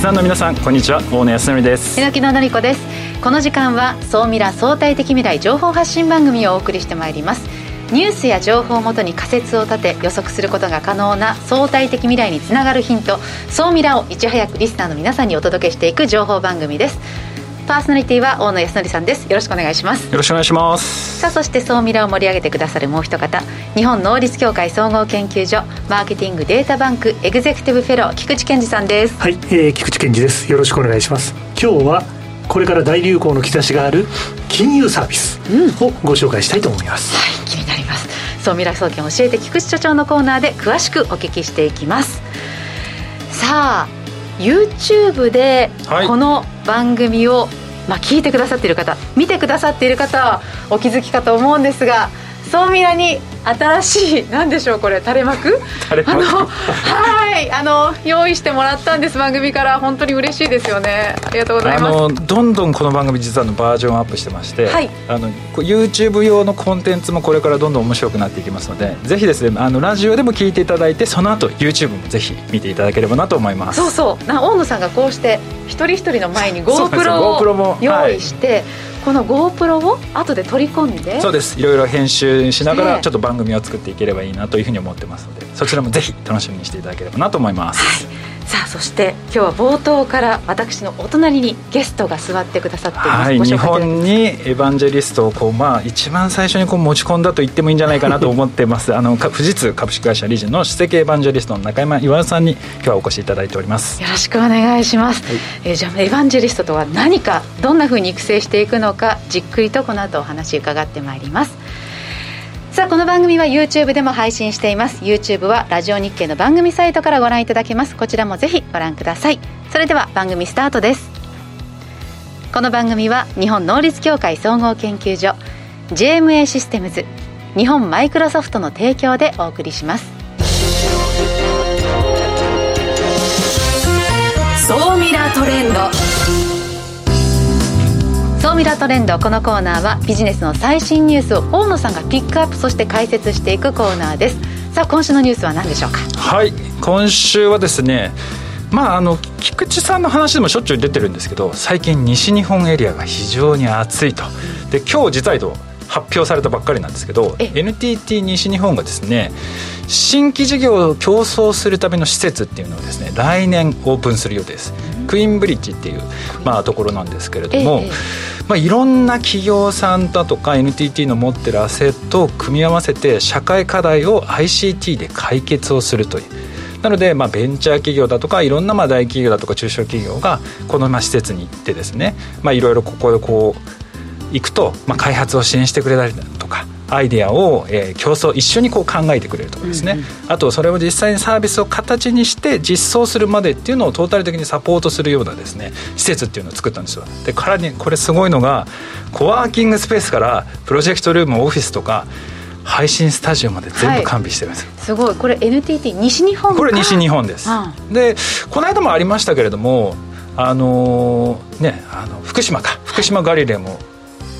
スナーの皆さんこんにちは。大野康則です。榎野の子です。この時間は総ミラ相対的未来情報発信番組をお送りしてまいります。ニュースや情報をもとに仮説を立て予測することが可能な相対的未来につながるヒント。総ミラをいち早くリスナーの皆さんにお届けしていく情報番組です。パーソナリティは大野康則さんです。よろしくお願いします。よろしくお願いします。さあそして総ミラを盛り上げてくださるもう一方日本能率協会総合研究所マーケティングデータバンクエグゼクティブフェロー菊池健二さんです。はい、えー、菊池健二です。よろしくお願いします。今日はこれから大流行の兆しがある金融サービスをご紹介したいと思います、うん、はい気になります。総ミラ総研教えて菊池所長のコーナーで詳しくお聞きしていきます。さあ YouTube でこの番組をまあ、聞いてくださっている方見てくださっている方はお気づきかと思うんですが総ミラに新しい何でしょうこれ垂れ幕？垂れ幕。あのはいあの用意してもらったんです。番組から本当に嬉しいですよね。ありがとうございます。あのどんどんこの番組実はのバージョンアップしてまして、はい、あの YouTube 用のコンテンツもこれからどんどん面白くなっていきますのでぜひですねあのラジオでも聞いていただいてその後 YouTube もぜひ見ていただければなと思います。そうそう。な大野さんがこうして一人一人の前に GoPro を用意して、この GoPro を後で取り込んでそうです。いろいろ編集しながらちょっと番組を作っていければいいなというふうに思ってますのでそちらもぜひ楽しみにしていただければなと思います、はいさあそして今日は冒頭から私のお隣にゲストが座ってくださっています、はい、日本にエヴァンジェリストをこう、まあ、一番最初にこう持ち込んだと言ってもいいんじゃないかなと思ってます。あの富士通株式会社理事の首席エヴァンジェリストの中山岩さんに今日はお越しいただいております。よろしくお願いします、はい、えー、じゃあエヴァンジェリストとは何かどんなふうに育成していくのかじっくりとこの後お話伺ってまいりますさあこの番組は YouTube でも配信しています。YouTube はラジオ日経の番組サイトからご覧いただけます。こちらもぜひご覧ください。それでは番組スタートです。この番組は日本能率協会総合研究所 JMA システムズ日本マイクロソフトの提供でお送りします。総ミラートレンド。総ミラトレンド。このコーナーはビジネスの最新ニュースを大野さんがピックアップそして解説していくコーナーです。さあ今週のニュースは何でしょうか？はい今週はですねまああの菊池さんの話でもしょっちゅう出てるんですけど最近西日本エリアが非常に暑いと。で今日実は発表されたばっかりなんですけど NTT 西日本がですね新規事業を競争するための施設っていうのをですね来年オープンする予定です、クイーンブリッジっていう、まあ、ところなんですけれども、まあ、いろんな企業さんだとか NTT の持ってるアセットを組み合わせて社会課題を ICT で解決をするという。なので、まあ、ベンチャー企業だとかいろんなまあ大企業だとか中小企業がこのまあ施設に行ってですね、まあ、いろいろここでこう行くと、まあ、開発を支援してくれたりとかアイデアを、えー、競争一緒にこう考えてくれるとかですね、うんうん、あとそれを実際にサービスを形にして実装するまでっていうのをトータル的にサポートするようなですね施設っていうのを作ったんですよ。でからにこれすごいのがコワーキングスペースからプロジェクトルームオフィスとか配信スタジオまで全部完備してるんですよ、はい、すごい。これ NTT 西日本これ西日本です、うん、でこの間もありましたけれどもあのー、ねあの福島か。福島ガリレーも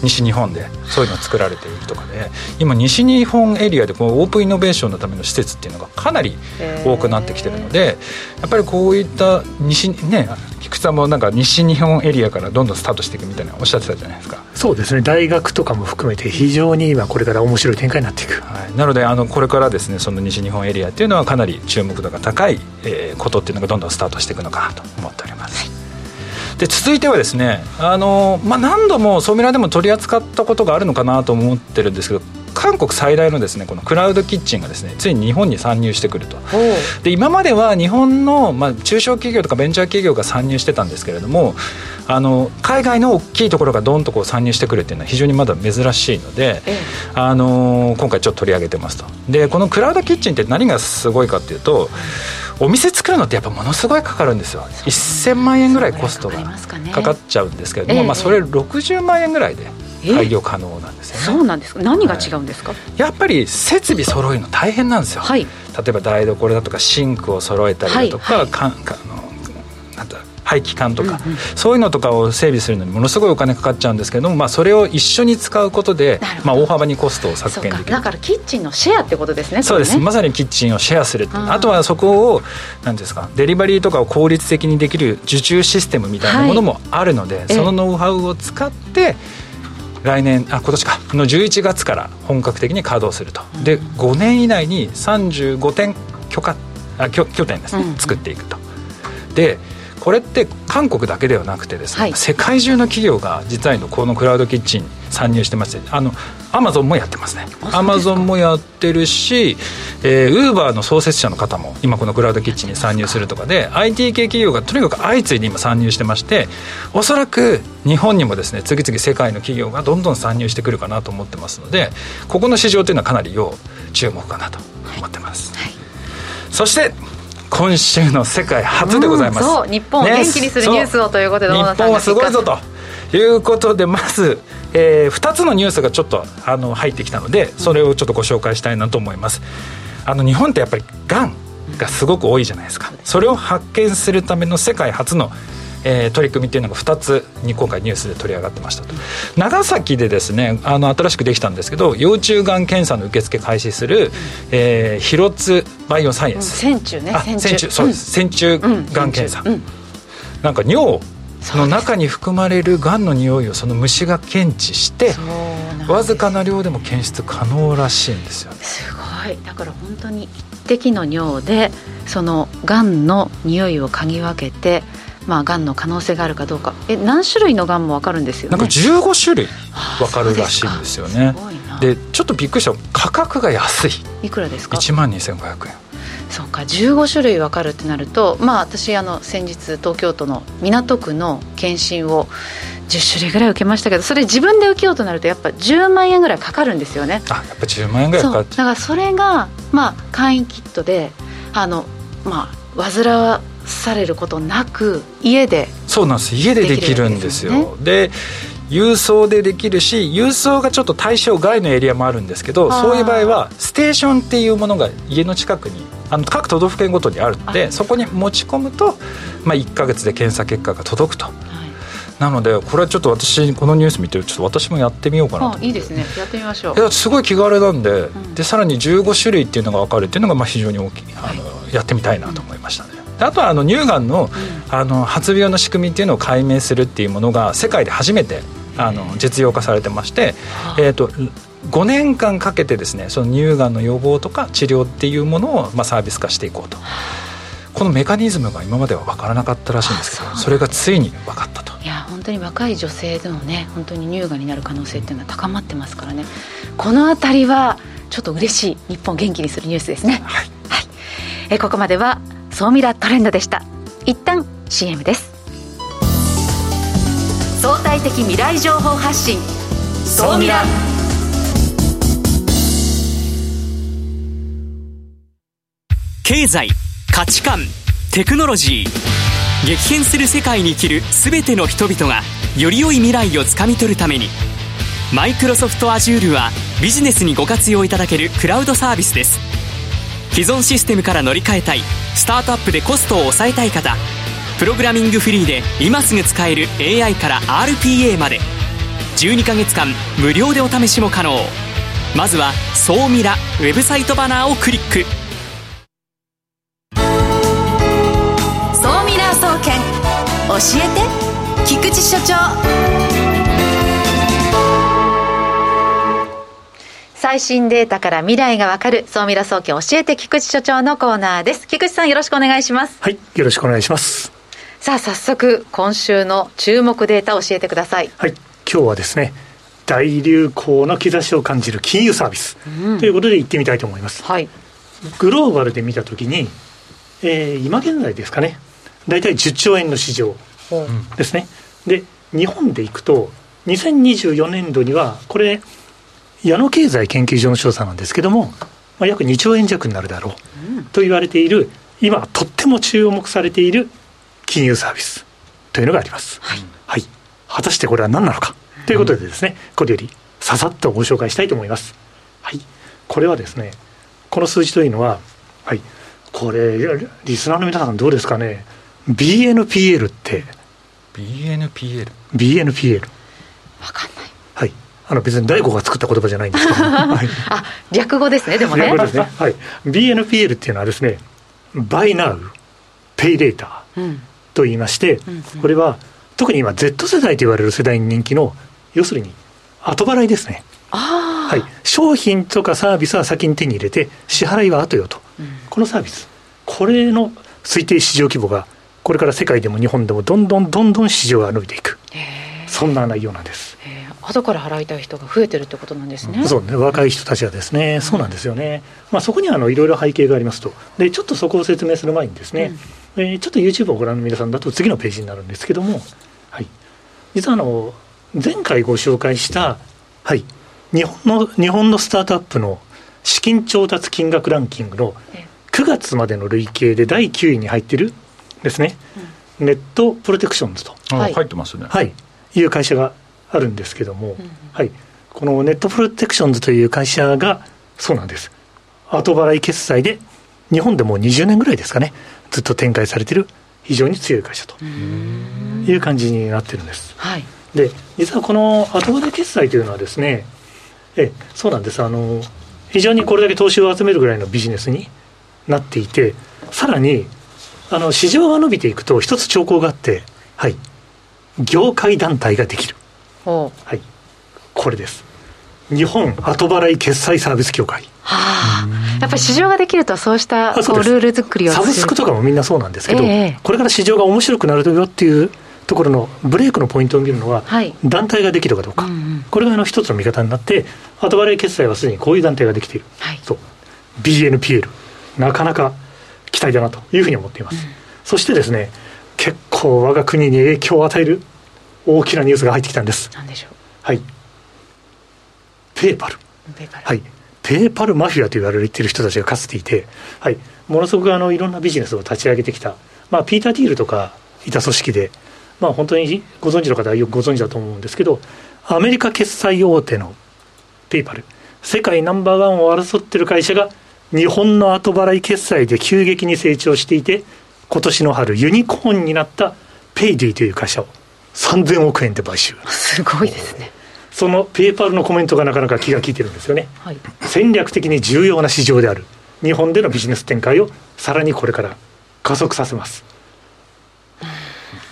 西日本でそういうのを作られているとかで今西日本エリアでこのオープンイノベーションのための施設っていうのがかなり多くなってきてるのでやっぱりこういった西ね菊池さんもなんか西日本エリアからどんどんスタートしていくみたいなおっしゃってたじゃないですか。そうですね。大学とかも含めて非常に今これから面白い展開になっていく、はい、なのであのこれからですねその西日本エリアっていうのはかなり注目度が高い、えー、ことっていうのがどんどんスタートしていくのかなと思っております、はいで続いてはですねあの、まあ、何度もソミラでも取り扱ったことがあるのかなと思ってるんですけど韓国最大のですねこのクラウドキッチンがですねついに日本に参入してくると。で今までは日本の、まあ、中小企業とかベンチャー企業が参入してたんですけれどもあの海外の大きいところがどんとこう参入してくるっていうのは非常にまだ珍しいので、ええ、あの今回ちょっと取り上げてますと。でこのクラウドキッチンって何がすごいかっていうとお店作るのってやっぱものすごいかかるんですよ。1000万円ぐらいコストがかかっちゃうんですけれども、まあ、それ60万円ぐらいで開業可能なんですよね、そうなんですか。何が違うんですか、はい、やっぱり設備揃えるの大変なんですよ、はい、例えば台所だとかシンクを揃えたりだとか、はい、かかのなんだ排気管とか、うんうん、そういうのとかを整備するのにものすごいお金かかっちゃうんですけども、まあ、それを一緒に使うことで、まあ、大幅にコストを削減できる。だからキッチンのシェアってことですねそうです、ね、まさにキッチンをシェアするあとはそこを何ですかデリバリーとかを効率的にできる受注システムみたいなものもあるので、はい、そのノウハウを使って来年あ今年か。の11月から本格的に稼働すると、で5年以内に35点許可あ拠拠点ですね、うん、作っていくと。でこれって韓国だけではなくてですね、はい、世界中の企業が実はこのクラウドキッチン参入してましてあのアマゾンもやってますね。アマゾンもやってるしウーバーの創設者の方も今このクラウドキッチンに参入するとかで IT 系企業がとにかく相次いで今参入してましておそらく日本にもですね次々世界の企業がどんどん参入してくるかなと思ってますのでここの市場というのはかなり要注目かなと思ってます、はい、そして今週の世界初でございます、そう。日本を元気にするニュースをということで、日本はすごいぞと。いうことでまず、えー、2つのニュースがちょっとあの入ってきたのでそれをちょっとご紹介したいなと思います。あの日本ってやっぱりがんがすごく多いじゃないですか。それを発見するための世界初のえー、取り組みっていうのが2つに今回ニュースで取り上がってましたと。長崎でですねあの新しくできたんですけど幼虫がん検査の受付開始する、えー、広津バイオサイエンス。線虫ね線虫。そうです、線虫がん検査、なんか尿の中に含まれるがんの匂いをその虫が検知してわずかな量でも検出可能らしいんですよね。すごい。だから本当に一滴の尿でそのがんの匂いを嗅ぎ分けてまあ、がんの可能性があるかどうか。え何種類のがんも分かるんですよね。なんか15種類分かるらしいんですよね。でちょっとびっくりした価格が安い。いくらですか？1万2500円。そうか15種類分かるってなるとまあ私あの先日東京都の港区の検診を10種類ぐらい受けましたけどそれ自分で受けようとなるとやっぱ10万円ぐらいかかるんですよね。あやっぱ10万円ぐらいかかっだからそれがまあ簡易キットであのまあ煩わされることなく家でそうなんです。家でできるんですよ。で郵送でできるし郵送がちょっと対象外のエリアもあるんですけどそういう場合はステーションっていうものが家の近くにあの各都道府県ごとにあるのでそこに持ち込むと、まあ、1か月で検査結果が届くと。なのでこれはちょっと私このニュース見てちょっと私もやってみようかなと。いいですね。やってみましょう。いやすごい気軽なんでうん、でさらに15種類っていうのが分かるっていうのがまあ非常に大きいあの、やってみたいなと思いましたね、あとはあの乳がんの,、あの発病の仕組みっていうのを解明するっていうものが世界で初めてあの実用化されてまして、えーと、5年間かけてですねその乳がんの予防とか治療っていうものを、まあ、サービス化していこうと。このメカニズムが今までは分からなかったらしいんですけどそれがついに分かったと。いや本当に若い女性でもね本当に乳がんになる可能性っていうのは高まってますからね。この辺りはちょっと嬉しい日本元気にするニュースですね。はい、はい、えここまでは総ミラトレンドでした。一旦 CM です。相対的未来情報発信。総ミラ経済価値観テクノロジー。激変する世界に生きる全ての人々がより良い未来をつかみ取るために。マイクロソフト Azure はビジネスにご活用いただけるクラウドサービスです。既存システムから乗り換えたい。スタートアップでコストを抑えたい方。プログラミングフリーで今すぐ使える AI から RPA まで。12ヶ月間無料でお試しも可能。まずは「総ミラ」ウェブサイトバナーをクリック「総ミラー総研。教えて。菊池所長」最新データから未来がわかる、総ミラ総研教えて菊池所長のコーナーです。菊池さんよろしくお願いします。はい、よろしくお願いします。さあ、早速、今週の注目データを教えてください。はい、今日はですね、大流行の兆しを感じる金融サービス、うん、ということで行ってみたいと思います。はい。グローバルで見たときに、えー、今現在ですかね、大体10兆円の市場ですね。で、日本でいくと、2024年度には、これ、矢野経済研究所の調査なんですけども、まあ、約2兆円弱になるだろうと言われている、今、とっても注目されている金融サービスというのがあります。はい、はい、果たしてこれは何なのかということでですね、これよりささっとご紹介したいと思います。はい、これはですね、この数字というのは、はい、これ、リスナーの皆さんどうですかね、BNPL って。BNPL?BNPL BNPL 分かんないはいあの別に大悟が作った言葉じゃないんですけど、はい、あ略語ですねでもね。略語ですね、はい、BNPL っていうのはですね Buy Now Pay Later と言いまして、うんこれは特に今 Z 世代と言われる世代に人気の要するに後払いですね。はい、商品とかサービスは先に手に入れて支払いは後よと、うん、このサービス。これの推定市場規模がこれから世界でも日本でもどんどんどんどん市場が伸びていく。そんな内容なんです後から払いたい人が増えてるってことなんですね。そうね、若い人たちはですね、そうなんですよね。まあそこにはあのいろいろ背景がありますと、でちょっとそこを説明する前にですね、うん、えー、ちょっと YouTube をご覧の皆さんだと次のページになるんですけども、はい、実はあの前回ご紹介したはい。日本の日本のスタートアップの資金調達金額ランキングの9月までの累計で第9位に入ってるですね、うん、ネットプロテクションズと、はい、入ってますね、はい、いう会社があるんですけども、うん、はい、このネットプロテクションズという会社がそうなんです。後払い決済で日本でもう20年ぐらいですかね。ずっと展開されてる非常に強い会社という感じになってるんです。はい、で実はこの後払い決済というのはですねえそうなんです。あの非常にこれだけ投資を集めるぐらいのビジネスになっていてさらにあの市場が伸びていくと一つ兆候があってはい。業界団体ができるはい。これです。日本後払い決済サービス協会。はあ、やっぱり市場ができるとそうしたこうルール作りをサブスクとかもみんなそうなんですけど、えー、これから市場が面白くなるよっていうところのブレイクのポイントを見るのは、はい、団体ができるかどうか、うんうん、これがあの一つの見方になって後払い決済はすでにこういう団体ができている、はい、そう。BNPL なかなか期待だなというふうに思っています、うん、そしてですね結構我が国に影響を与える大きなニュースが入ってきたんです。何でしょう？はい。ペーパル。はい。ペーパルマフィアと言われている人たちがかつていて、はい、ものすごくあのいろんなビジネスを立ち上げてきた、まあ、ピーター・ティールとかいた組織でまあ、本当にご存知の方はよくご存知だと思うんですけどアメリカ決済大手のペイパル。世界ナンバーワンを争ってる会社が日本の後払い決済で急激に成長していて今年の春ユニコーンになったペイディという会社を3000億円で買収。すごいですね。そのペイパルのコメントがなかなか気が利いてるんですよね、はい、戦略的に重要な市場である。日本でのビジネス展開をさらにこれから加速させます。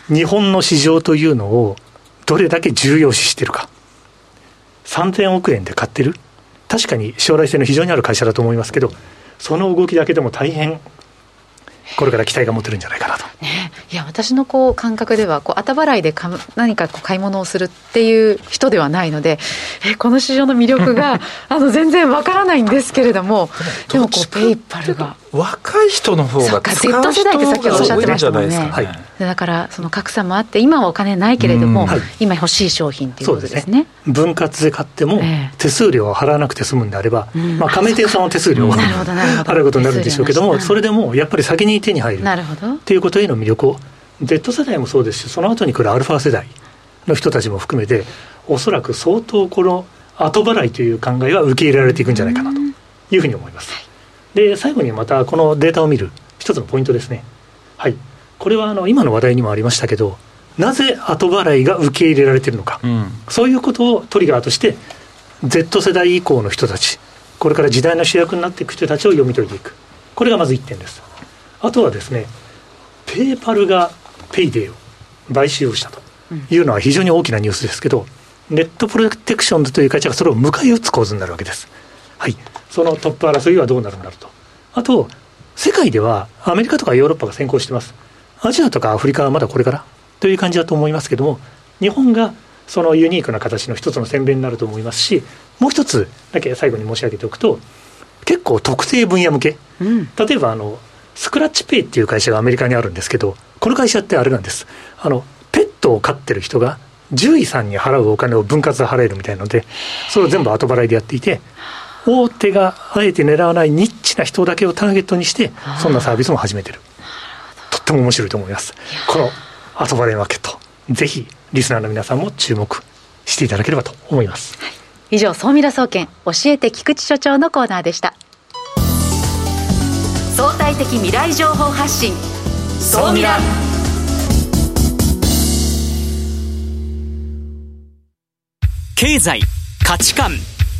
日本の市場というのをどれだけ重要視してるか。3000億円で買ってる。確かに将来性の非常にある会社だと思いますけどその動きだけでも大変これから期待が持てるんじゃないかなと。ね、いや私のこう感覚ではこう後払いでか何かこう買い物をするっていう人ではないのでえこの市場の魅力が あの全然わからないんですけれどもでもこうペイパルが若い人の方が使う人が Z 世代って先ほどおっしゃってましたもんね、はい、だからその格差もあって今はお金ないけれども、はい、今欲しい商品っていうことですね、ね、分割で買っても手数料を払わなくて済むんであれば、えー、まあ、加盟店さんは手数料を 払うことになるんでしょうけどもそれでもやっぱり先に手に入る。なるほど。っていうことへの魅力を。Z 世代もそうですしその後に来るアルファ世代の人たちも含めておそらく相当この後払いという考えは受け入れられていくんじゃないかなというふうに思います。で最後にまたこのデータを見る一つのポイントですね。はい、これはあの今の話題にもありましたけどなぜ後払いが受け入れられているのか、うん、そういうことをトリガーとして Z 世代以降の人たちこれから時代の主役になっていく人たちを読み解いていく。これがまず1点です。あとはですねペーパルがペイデイを買収をしたというのは非常に大きなニュースですけど、ネットプロテクションズという会社がそれを迎え撃つ構図になるわけです。はい、そのトップ争いはどうなるんだろうと。あと、世界ではアメリカとかヨーロッパが先行してます。アジアとかアフリカはまだこれから？という感じだと思いますけども、日本がそのユニークな形の一つの宣伝になると思いますし、もう一つだけ最後に申し上げておくと、結構特定分野向け、うん、例えばあのスクラッチペイっていう会社がアメリカにあるんですけど、この会社ってあれなんです。あの、ペットを飼ってる人が、獣医さんに払うお金を分割で払えるみたいなので、それを全部後払いでやっていて、大手があえて狙わないニッチな人だけをターゲットにしてそんなサービスも始めてる。とっても面白いと思います。この後払いマーケットぜひリスナーの皆さんも注目していただければと思います、はい、以上総ミラ総研教えて菊池所長のコーナーでした。相対的未来情報発信。総ミラ経済価値観。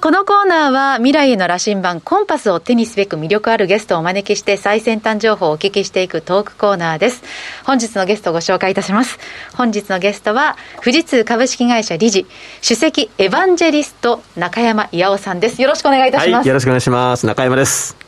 このコーナーは未来への羅針盤コンパスを手にすべく魅力あるゲストをお招きして最先端情報をお聞きしていくトークコーナーです。本日のゲストをご紹介いたします。本日のゲストは富士通株式会社理事、首席エヴァンジェリスト中山巌さんです。よろしくお願いいたします。はい、よろしくお願いします。中山です。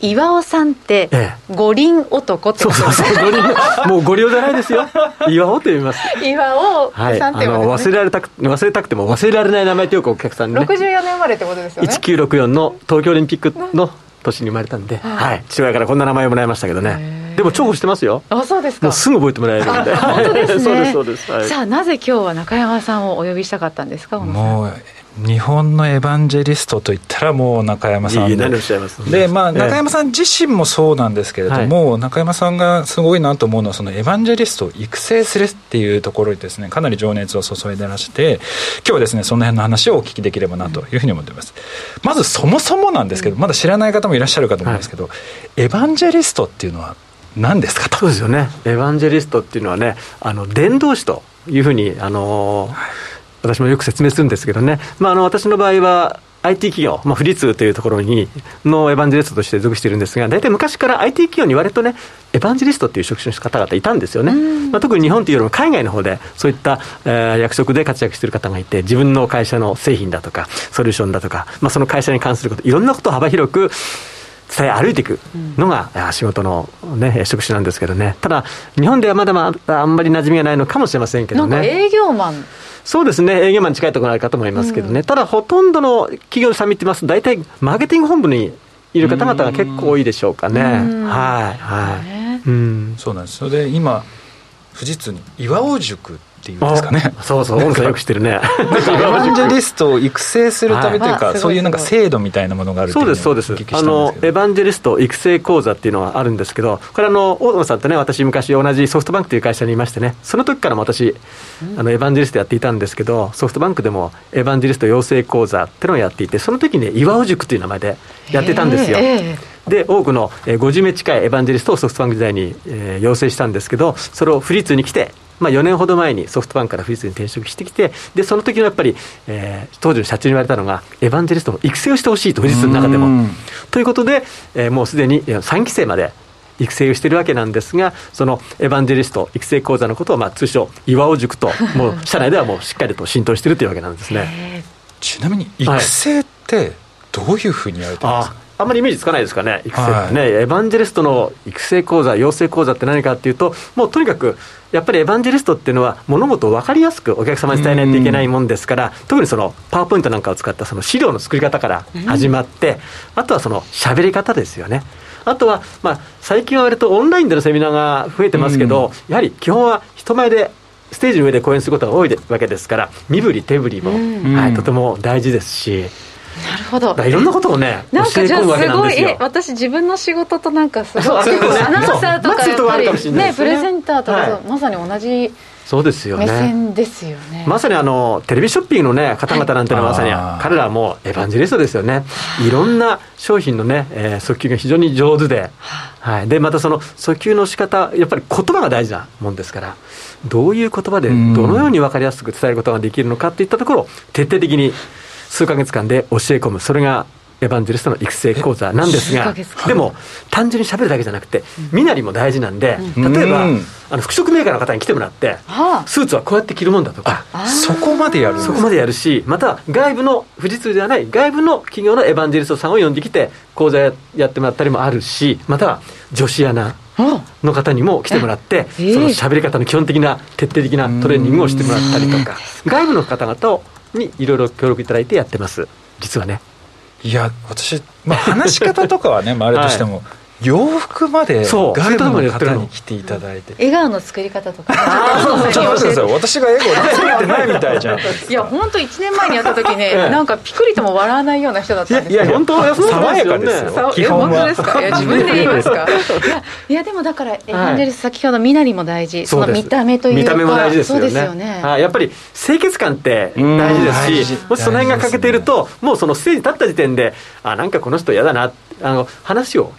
岩尾さんって、五輪男ってそうそうそう、五輪、もう五輪じゃないですよ。岩尾と言います。岩尾さんって、ね、はい、忘れられたく、忘れたくても忘れられない名前ってよくお客さんに、ね。64年生まれってことですよね。1964の東京オリンピックの年に生まれたんで、はい、父親からこんな名前をもらいましたけどね。でも重宝してますよ。あ、そうですか。もうすぐ覚えてもらえるんで。本当ですね。そうですそうです。はい、さあなぜ今日は中山さんをお呼びしたかったんですか。もう日本のエヴァンジェリストといったらもう中山さんでで、まあ、中山さん自身もそうなんですけれども、はい、中山さんがすごいなと思うのはそのエヴァンジェリストを育成するっていうところにですねかなり情熱を注いでらして今日はですねその辺の話をお聞きできればなというふうに思っています、まずそもそもなんですけどまだ知らない方もいらっしゃるかと思いますけど、はい、エヴァンジェリストっていうのは何ですかと？そうですよね。エヴァンジェリストっていうのはねあの伝道師というふうにあのーはい私もよく説明するんですけどね、まあ、あの私の場合は IT 企業、まあ、富士通というところにのエヴァンジェリストとして属しているんですが、大体昔から IT 企業に割とね、エヴァンジェリストっていう職種の方々いたんですよね、まあ、特に日本というよりも海外の方で、そういった、えー、役職で活躍している方がいて、自分の会社の製品だとか、ソリューションだとか、まあ、その会社に関すること、いろんなことを幅広く、伝え歩いていくのが、うん、仕事の、ね、職種なんですけどね、ただ、日本ではまだまだあんまり馴染みがないのかもしれませんけどね。営業マンそうですね、営業マンに近いところあるかと思いますけどね、うん、ただ、ほとんどの企業さん見てますと、大体、マーケティング本部にいる方々が結構多いでしょうかね。はい、はい。うん、そうなんです。それで今富士通に岩尾塾っていうんですかね。そうそう、音声よくしてるね。エヴァンジェリストを育成するためというか、はい、そういうなんか制度みたいなものがあるそうです、そうです。あの、エヴァンジェリスト育成講座っていうのはあるんですけど、これあの、大野さんとね、私昔同じソフトバンクという会社にいましてね、その時からも私、あの、エヴァンジェリストやっていたんですけど、ソフトバンクでもエヴァンジェリスト養成講座っていうのをやっていて、その時に、ね、岩尾塾という名前でやってたんですよ。で多くの、えー、50名近いエヴァンジェリストをソフトバンク時代に、えー、養成したんですけど、それを富士通に来て、まあ、4年ほど前にソフトバンクから富士通に転職してきて、でその時のやっぱり、えー、当時の社長に言われたのが、エヴァンジェリストの育成をしてほしいと、富士通の中でも。ということで、えー、もうすでに3期生まで。育成をしているわけなんですが、そのエヴァンジェリスト育成講座のことを、まあ、通称、岩尾塾と、もう社内ではもうしっかりと浸透しているというわけなんですねちなみに、育成って、どういうふうにやられてますか、あんまりイメージつかないですかね、育成。はい、エヴァンジェリストの育成講座、養成講座って何かっていうと、もうとにかく、やっぱりエヴァンジェリストっていうのは、物事を分かりやすくお客様に伝えないといけないもんですから、特にそのパワーポイントなんかを使ったその資料の作り方から始まって、あとはその喋り方ですよね。あとは、まあ、最近は割とオンラインでのセミナーが増えてますけど、やはり基本は人前でステージの上で講演することが多いわけですから、身振り手振りも、はい、とても大事ですし。なるほど。いろんなことをねなんかじゃあすごいえ私自分の仕事となんかすごいアナウンサーとかやっぱりね。プレゼンターとか、まさに同じそうですよね。目線ですよね。まさにあの、テレビショッピングのね、方々なんてのはまさに、彼らはもうエヴァンジェリストですよね。い。ろんな商品のね、えー、訴求が非常に上手で、はい。で、またその訴求の仕方、やっぱり言葉が大事なもんですから、どういう言葉でどのように分かりやすく伝えることができるのかっていったところを徹底的に数か月間で教え込む、それがエヴァンジェリストの育成講座なんですが、でも、単純にしゃべるだけじゃなくて、身なりも大事なんで、例えば、あの服飾メーカーの方に来てもらって、スーツはこうやって着るもんだとか、そこまでやるそこまでやるし、また外部の、富士通ではない外部の企業のエヴァンジェリストさんを呼んできて、講座やってもらったりもあるし、または女子アナ。の方にも来てもらって、その喋り方の基本的な徹底的なトレーニングをしてもらったりとか、外部の方々をにいろいろ協力いただいてやってます。実はね。いや私、まあ、話し方とかはね、まあ、あれとしても、はい洋服まで外部の方に来ていただいて。笑顔の作り方とか。ちょっと待ってください。私が笑顔作れてないみたいじゃん。いや本当1年前にやった時ね なんかピクリとも笑わないような人だったんですいやいや本当は爽やかですよ。基本は。ですか？いや自分で言いますか？いやいやでもだからエンジェリス先ほど身なりも大事。その見た目というか見た目も大事ですよね。そうですよね。やっぱり清潔感って大事ですしもしその辺が欠けているともうそのステージ立った時点であなんかこの人嫌だな。あの話を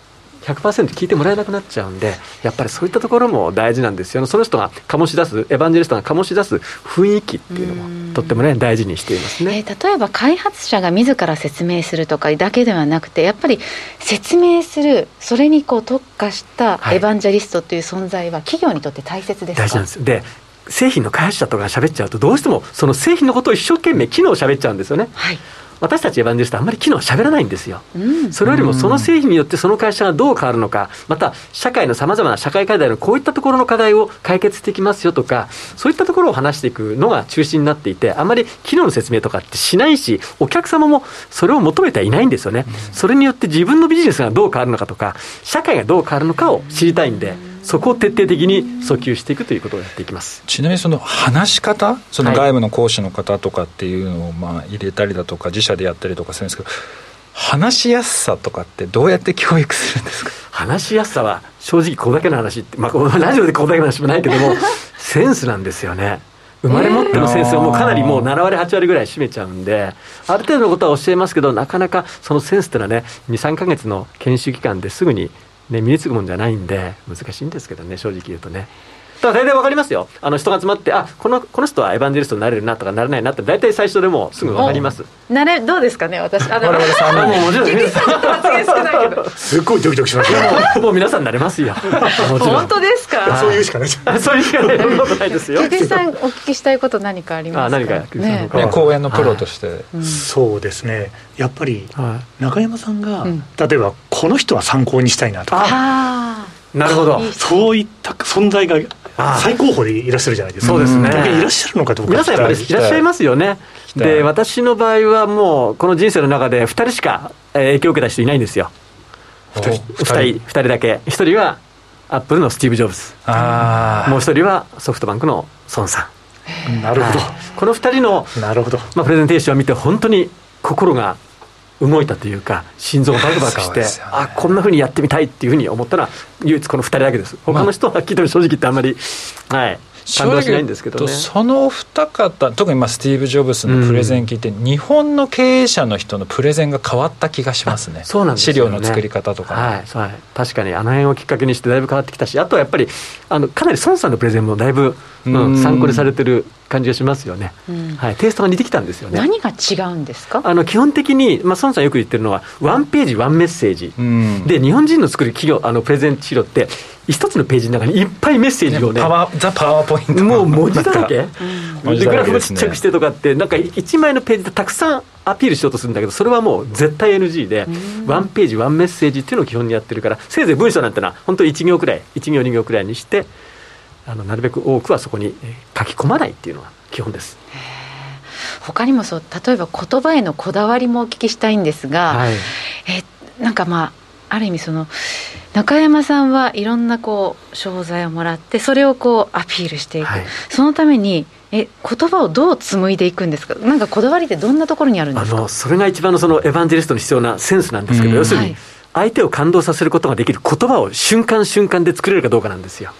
100%聞いてもらえなくなっちゃうんでやっぱりそういったところも大事なんですよ。その人が醸し出すエヴァンジェリストが醸し出す雰囲気っていうのもとってもね大事にしていますね、えー、例えば開発者が自ら説明するとかだけではなくてやっぱり説明するそれにこう特化したエヴァンジェリストという存在は企業にとって大切ですか、大事なんです。で製品の開発者とか喋っちゃうとどうしてもその製品のことを一生懸命機能を喋っちゃうんですよね、はい私たちエヴァンジェリストあんまり機能喋らないんですよ、うん、それよりもその製品によってその会社がどう変わるのかまた社会のさまざまな社会課題のこういったところの課題を解決していきますよとかそういったところを話していくのが中心になっていてあまり機能の説明とかってしないしお客様もそれを求めてはいないんですよね、それによって自分のビジネスがどう変わるのかとか社会がどう変わるのかを知りたいんで。そこを徹底的に訴求していくということをやっていきます。ちなみにその話し方その外部の講師の方とかっていうのをまあ入れたりだとか自社でやったりとかするんですけど話しやすさとかってどうやって教育するんですか？話しやすさは正直これだけの話って、まあ、ラジオでこれだけの話もないけども センスなんですよね。生まれ持ってのセンスをもうかなりもう7割8割ぐらい占めちゃうんである程度のことは教えますけどなかなかそのセンスっていうのはね23か月の研修期間ですぐにね、身につくもんじゃないんで難しいんですけどね正直言うとね。だ大体わかりますよ。あの人が集まってあこのこの人はエヴァンジェリストになれるなとかなれないなって大体最初でもすぐわかります。なれどうですかね私。あ我々3人ももちろん皆さんすごいドキドキしますももう皆さんなれますよ。本当ですか？そういうしかない。そういうしかない。そんなことないですよ。菊池さんお聞きしたいこと何かありますか？あ何かね。ね講演のプロとして、はい。うん、そうですね。やっぱり中山さんが、うん、例えばこの人は参考にしたいなとか。なるほど。そういった存在が最高峰でいらっしゃるじゃないですか。そうですね。いらっしゃるのかどうか皆さんやっぱりいらっしゃいますよね。で私の場合はもうこの人生の中で2人しか影響を受けた人いないんですよ。2人 ,2 人 ,2 人だけ。1人はアップルのスティーブ・ジョブズ。もう1人はソフトバンクの孫さん。なるほど、はい、この2人のなるほど、まあ、プレゼンテーションを見て本当に心が動いたというか心臓がバクバクして、ね、あこんなふうにやってみたいっていうふうに思ったのは唯一この2人だけです。他の人は聞いても正直言ってあんまり、はい感動しないんですけど、ね、その二方特にまあスティーブ・ジョブズのプレゼン聞いて、うん、日本の経営者の人のプレゼンが変わった気がしますね。そうなんです、ね、資料の作り方とか、はい、はい、確かにあの辺をきっかけにしてだいぶ変わってきたしあとはやっぱりあのかなり孫さんのプレゼンもだいぶ、うん、参考にされてる感じがしますよね、うん、はい、テイストが似てきたんですよね。何が違うんですか？あの基本的に、まあ、孫さんよく言ってるのはワンページワンメッセージ、うん、で日本人の作る企業あのプレゼン資料って一つのページの中にいっぱいメッセージをねパワザ・パワーポイント。もう文字だらけ、うん、でグラフもちっちゃくしてとかってなんか1枚のページでたくさんアピールしようとするんだけどそれはもう絶対 NG で、ワンページワンメッセージっていうのを基本にやってるからせいぜい文章なんてのは本当1行くらい1行2行くらいにしてあのなるべく多くはそこに書き込まないっていうのは基本です。他にもそう例えば言葉へのこだわりもお聞きしたいんですが、はい、えなんかまあある意味その中山さんはいろんなこう商材をもらってそれをこうアピールしていく、はい、そのためにえ言葉をどう紡いでいくんですか？なんかこだわりってどんなところにあるんですか？それが一番のそのエヴァンジェリストに必要なセンスなんですけど、うん、要するに相手を感動させることができる言葉を瞬間瞬間で作れるかどうかなんですよ。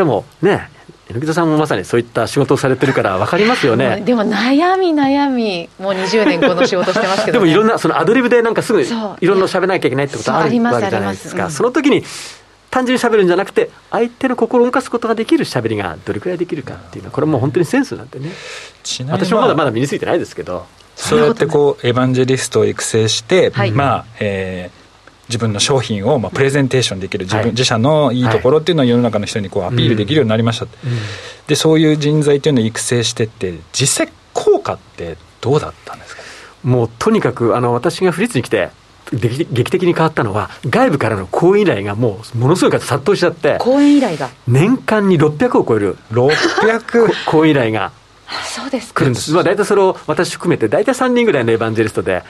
でもね榎田さんもまさにそういった仕事をされてるから分かりますよね。でも悩み悩みもう20年この仕事してますけど、ね、でもいろんなそのアドリブでなんかすぐいろんな喋らなきゃいけないってことあるわけじゃないですか、うん、その時に単純に喋るんじゃなくて相手の心を動かすことができる喋りがどれくらいできるかっていうのはこれもう本当にセンスなんでね。私もまだまだ身についてないですけど。そうやってこうエヴァンジェリストを育成して、はい、まあえー自分の商品をまあプレゼンテーションできる自分、自社のいいところっていうのを世の中の人にこうアピールできるようになりました、でそういう人材っていうのを育成してって実際効果ってどうだったんですか？もうとにかくあの私がフリッツに来て劇的に変わったのは外部からの講演依頼がもうものすごい数殺到しちゃって。講演依頼が。年間に600を超える。600講演依頼がそうです来るんです、まあ、大体それを私含めて大体3人ぐらいのエヴァンジェリストで、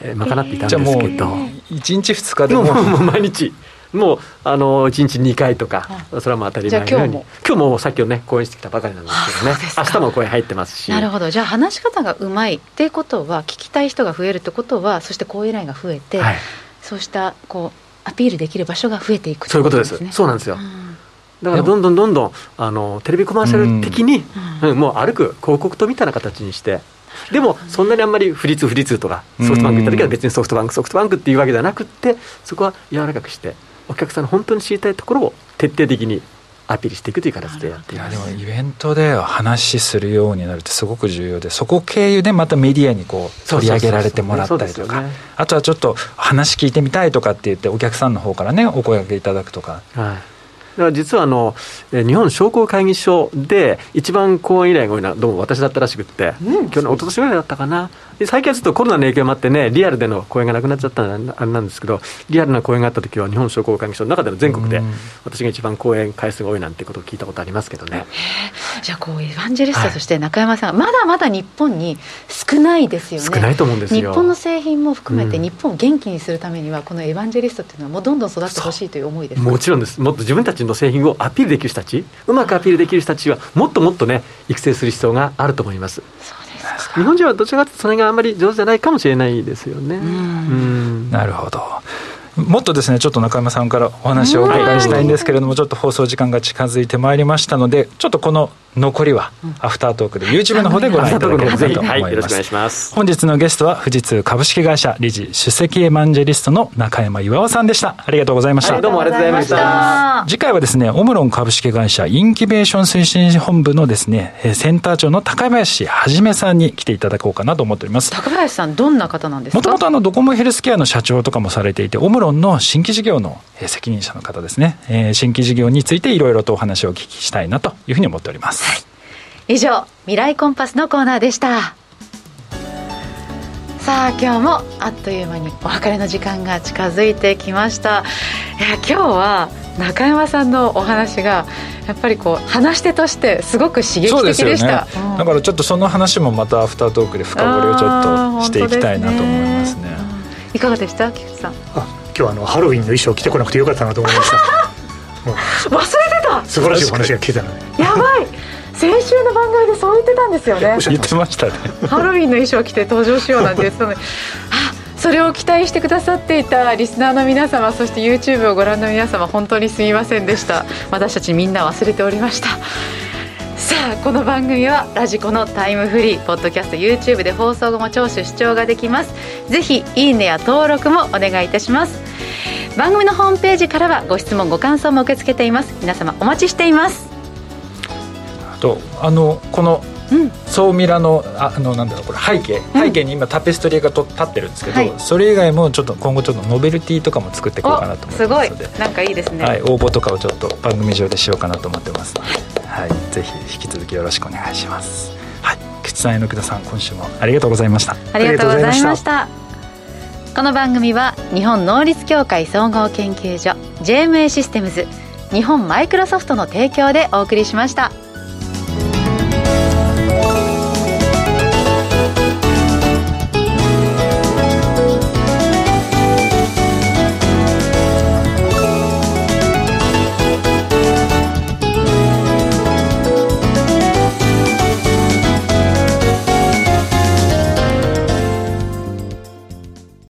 えー、賄っていたんですけど、えー、1日2日でも。もう毎日。もうあの1日2回とか、それはもう当たり前のように。今日も。さっきのね講演してきたばかりなんですけどね明日も講演入ってますし。なるほど。じゃあ話し方がうまいっていうことは聞きたい人が増えるってことはそして講演依頼が増えて、はい、そうしたこうアピールできる場所が増えていく、ね、そういうことです。そうなんですよ、だからどんどんどんどんあのテレビコマーシャル的に、うん、もう歩く広告とみたいな形にして。でもそんなにあんまり不立不立とかソフトバンク行った時は別にソフトバンクソフトバンクっていうわけではなくってそこは柔らかくしてお客さんの本当に知りたいところを徹底的にアピールしていくという形でやっていやでもイベントで話するようになるってすごく重要でそこ経由でまたメディアにこう取り上げられてもらったりとか、あとはちょっと話聞いてみたいとかって言ってお客さんの方からねお声がけいただくとか。はい。だから実はあの日本商工会議所で一番講演依頼が多いのはどうも私だったらしくって、うん、去年一昨年ぐらいだったかな最近はちょっとコロナの影響もあってねリアルでの講演がなくなっちゃったあれなんですけどリアルな講演があった時は日本商工会議所の中での全国で私が一番講演回数が多いなんてことを聞いたことありますけどね。じゃあこうエヴァンジェリストとして中山さん、はい、まだまだ日本に少ないですよね。少ないと思うんですよ。日本の製品も含めて日本を元気にするためにはこのエヴァンジェリストっていうのはもうどんどん育ってほしいという思いですもちろんです。もっと自分たちの製品をアピールできる人たちうまくアピールできる人たちはもっともっとね育成する必要があると思います日本人はどちらかというとそれがあんまり上手じゃないかもしれないですよね。なるほど。もっとですねちょっと中山さんからお話をお伺いしたいんですけれども、ちょっと放送時間が近づいてまいりましたのでちょっとこの残りはアフタートークで YouTube の方でご覧いただければと思います,、はい、よろしくお願いします。本日のゲストは富士通株式会社理事首席エマンジェリストの中山巌さんでした。ありがとうございました、はい、どうもありがとうございました。次回はですねオムロン株式会社インキュベーション推進本部のですねセンター長の高林はじめさんに来ていただこうかなと思っております。高林さんどんな方なんですか？もともとあのドコモヘルスケアの社長とかもされていてオムロンの新規事業の責任者の方ですね、えー、新規事業についていろいろとお話をお聞きしたいなというふうに思っております、はい。以上未来コンパスのコーナーでした。さあ今日もあっという間にお別れの時間が近づいてきました。いや今日は中山さんのお話がやっぱりこう話し手としてすごく刺激的でした、ねうん、だからちょっとその話もまたアフタートークで深掘りをちょっとしていきたいなと思いますね、ね、いかがでした？菊池さん。あ今日あのハロウィンの衣装着てこなくてよかったなと思いました。忘れてた。素晴らしいお話が聞けたので。やばい先週の番組でそう言ってたんですよね。言ってましたね。ハロウィンの衣装着て登場しようなんて言ってたのに。あそれを期待してくださっていたリスナーの皆様そして YouTube をご覧の皆様本当にすみませんでした。私たちみんな忘れておりました。さあこの番組はラジコのタイムフリーポッドキャスト YouTube で放送後も聴取視聴ができます。ぜひいいねや登録もお願いいたします。番組のホームページからはご質問ご感想も受け付けています。皆様お待ちしていますとあのこの総ミラのあのなんだろうこれ背景。背景に今タペストリーがと立ってるんですけど、はい、それ以外もちょっと今後ちょっとノベルティとかも作っていこうかなと思ってますので。すごい。なんかいいですね、はい、応募とかをちょっと番組上でしようかなと思ってます。ので、はい、ぜひ引き続きよろしくお願いします。はい。菊池さん榎田さん今週もありがとうございました。ありがとうございました。この番組は日本能率協会総合研究所 JMA システムズ日本マイクロソフトの提供でお送りしました。